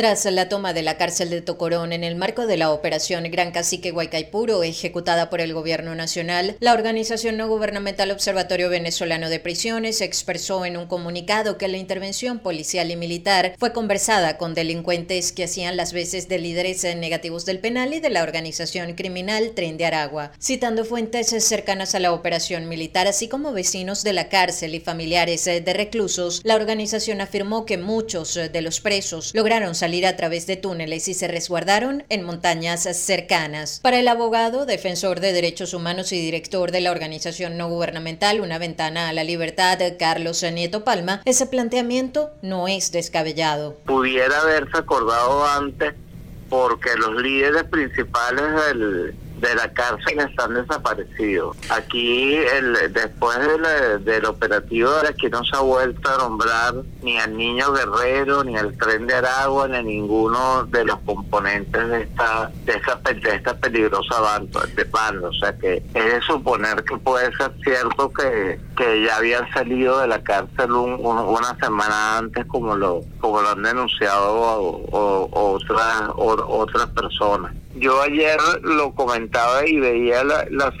Tras la toma de la cárcel de Tocorón en el marco de la operación Gran Cacique Guaycaipuro ejecutada por el Gobierno Nacional, la organización no gubernamental Observatorio Venezolano de Prisiones expresó en un comunicado que la intervención policial y militar fue conversada con delincuentes que hacían las veces de líderes negativos del penal y de la organización criminal Tren de Aragua. Citando fuentes cercanas a la operación militar, así como vecinos de la cárcel y familiares de reclusos, la organización afirmó que muchos de los presos lograron salir a través de túneles y se resguardaron en montañas cercanas. Para el abogado, defensor de derechos humanos y director de la organización no gubernamental Una Ventana a la Libertad, Carlos Nieto Palma, ese planteamiento no es descabellado. Pudiera haberse acordado antes porque los líderes principales del de la cárcel están desaparecidos. Aquí, el, después del operativo, aquí no se ha vuelto a nombrar ni al niño guerrero, ni al tren de Aragua, ni a ninguno de los componentes de esta de esta, de esta peligrosa banda, de banda. O sea que es de suponer que puede ser cierto que, que ya habían salido de la cárcel una semana antes, como lo, como lo han denunciado o, otras, otras personas. Yo ayer lo comentaba y veía la, la,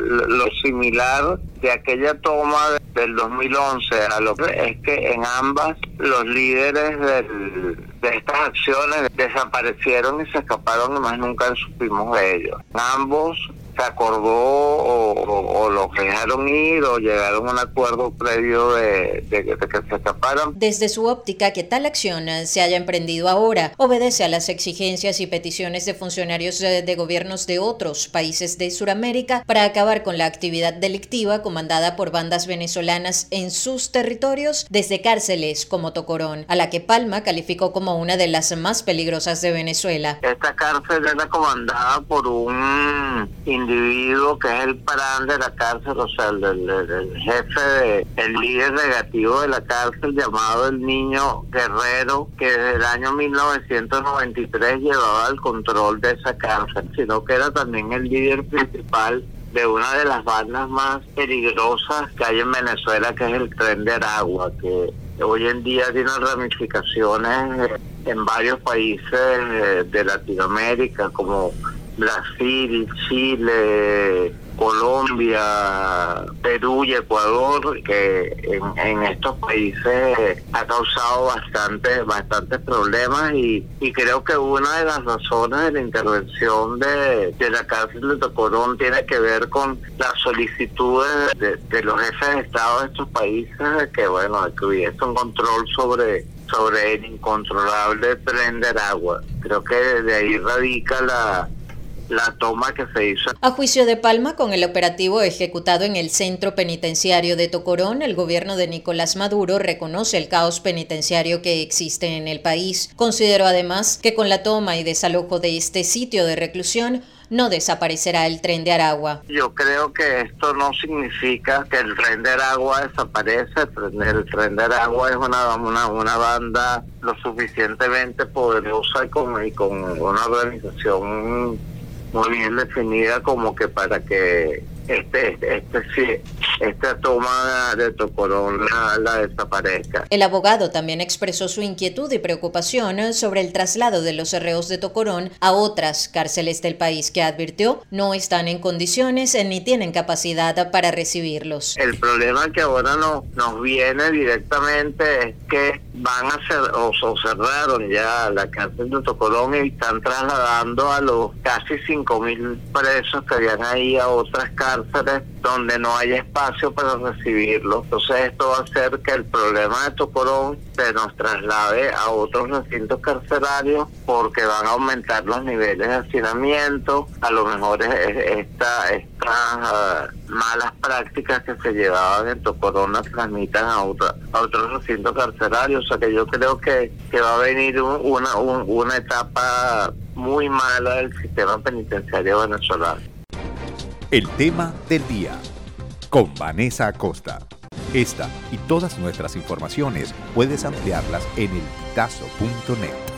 lo similar de aquella toma del 2011 a lo que es que en ambas los líderes de estas acciones desaparecieron y se escaparon y más nunca supimos de ellos. Ambos se acordó o, los dejaron ir o llegaron a un acuerdo previo de, que se escaparan. Desde su óptica, que tal acción se haya emprendido ahora obedece a las exigencias y peticiones de funcionarios de, gobiernos de otros países de Sudamérica para acabar con la actividad delictiva comandada por bandas venezolanas en sus territorios desde cárceles como Tocorón, a la que Palma calificó como una de las más peligrosas de Venezuela. Esta cárcel era comandada por un individuo que es el parán de la cárcel, o sea, el, jefe, de, el líder negativo de la cárcel llamado el niño guerrero, que desde el año 1993 llevaba el control de esa cárcel, sino que era también el líder principal de una de las bandas más peligrosas que hay en Venezuela, que es el tren de Aragua, que hoy en día tiene ramificaciones en varios países de Latinoamérica, como Brasil, Chile, Colombia, Perú y Ecuador, que en, estos países ha causado bastante, bastantes problemas y, creo que una de las razones de la intervención de, la cárcel de Tocorón tiene que ver con las solicitudes de, los jefes de Estado de estos países que, bueno, que hubiese un control sobre sobre el incontrolable tren de agua. Creo que de ahí radica la, la toma que se hizo. A juicio de Palma, con el operativo ejecutado en el centro penitenciario de Tocorón, el gobierno de Nicolás Maduro reconoce el caos penitenciario que existe en el país. Consideró además que con la toma y desalojo de este sitio de reclusión, no desaparecerá el tren de Aragua. Yo creo que esto no significa que el tren de Aragua desaparece. El tren, de Aragua es una, una, una banda lo suficientemente poderosa y con, y con una organización muy bien definida como que para que este, este, esta toma de Tocorón la, desaparezca. El abogado también expresó su inquietud y preocupación sobre el traslado de los reos de Tocorón a otras cárceles del país que advirtió no están en condiciones ni tienen capacidad para recibirlos. El problema que ahora no, nos viene directamente es que van a ser o, cerraron ya la cárcel de Tocorón y están trasladando a los casi 5.000 presos que habían ahí a otras cárceles donde no hay espacio para recibirlos. Entonces esto va a hacer que el problema de Tocorón se nos traslade a otros recintos carcelarios porque van a aumentar los niveles de hacinamiento, a lo mejor esta, estas ah, malas prácticas que se llevaban en Tocorón las transmitan a, otra, a otros recintos carcelarios sea que yo creo que, que va a venir una, una etapa muy mala del sistema penitenciario venezolano. El tema del día con Vanessa Acosta. Esta y todas nuestras informaciones puedes ampliarlas en el elpitazo.net.